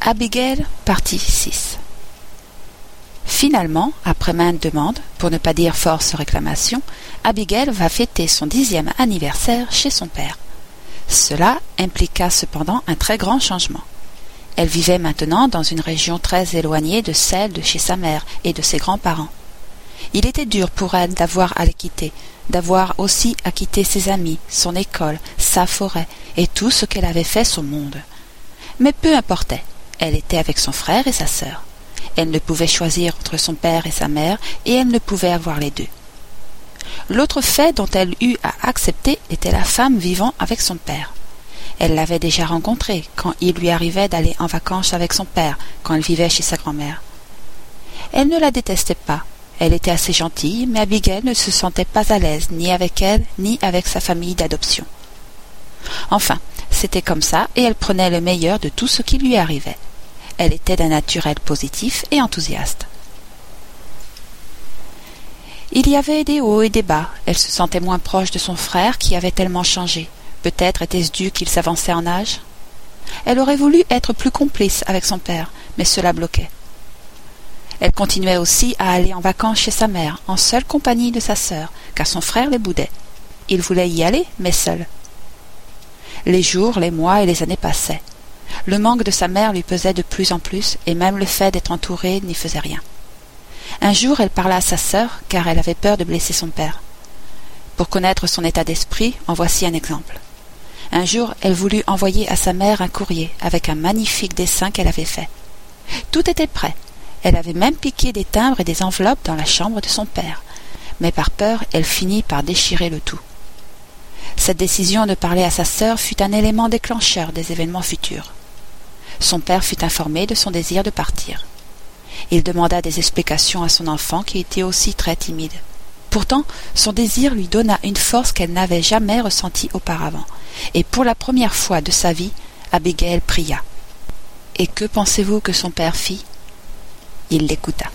Abigail, partie 6 Finalement, après maintes demandes, pour ne pas dire force réclamations, Abigail va fêter son dixième anniversaire chez son père. Cela impliqua cependant un très grand changement. Elle vivait maintenant dans une région très éloignée de celle de chez sa mère et de ses grands-parents. Il était dur pour elle d'avoir à les quitter, d'avoir aussi à quitter ses amis, son école, sa forêt et tout ce qu'elle avait fait son monde. Mais peu importait, elle était avec son frère et sa sœur. Elle ne pouvait choisir entre son père et sa mère, et elle ne pouvait avoir les deux. L'autre fait dont elle eut à accepter était la femme vivant avec son père. Elle l'avait déjà rencontrée quand il lui arrivait d'aller en vacances avec son père quand elle vivait chez sa grand-mère. Elle ne la détestait pas. Elle était assez gentille, mais Abigail ne se sentait pas à l'aise ni avec elle ni avec sa famille d'adoption. Enfin, c'était comme ça, et elle prenait le meilleur de tout ce qui lui arrivait. Elle était d'un naturel positif et enthousiaste. Il y avait des hauts et des bas. Elle se sentait moins proche de son frère qui avait tellement changé. Peut-être était-ce dû qu'il s'avançait en âge. Elle aurait voulu être plus complice avec son père, mais cela bloquait. Elle continuait aussi à aller en vacances chez sa mère, en seule compagnie de sa sœur, car son frère les boudait. Il voulait y aller, mais seul. Les jours, les mois et les années passaient. Le manque de sa mère lui pesait de plus en plus, et même le fait d'être entourée n'y faisait rien. Un jour, elle parla à sa sœur, car elle avait peur de blesser son père. Pour connaître son état d'esprit, en voici un exemple. Un jour, elle voulut envoyer à sa mère un courrier avec un magnifique dessin qu'elle avait fait. Tout était prêt. Elle avait même piqué des timbres et des enveloppes dans la chambre de son père. Mais par peur, elle finit par déchirer le tout. Cette décision de parler à sa sœur fut un élément déclencheur des événements futurs. Son père fut informé de son désir de partir. Il demanda des explications à son enfant qui était aussi très timide. Pourtant, son désir lui donna une force qu'elle n'avait jamais ressentie auparavant, et pour la première fois de sa vie, Abigail pria. Et que pensez-vous que son père fit? Il l'écouta.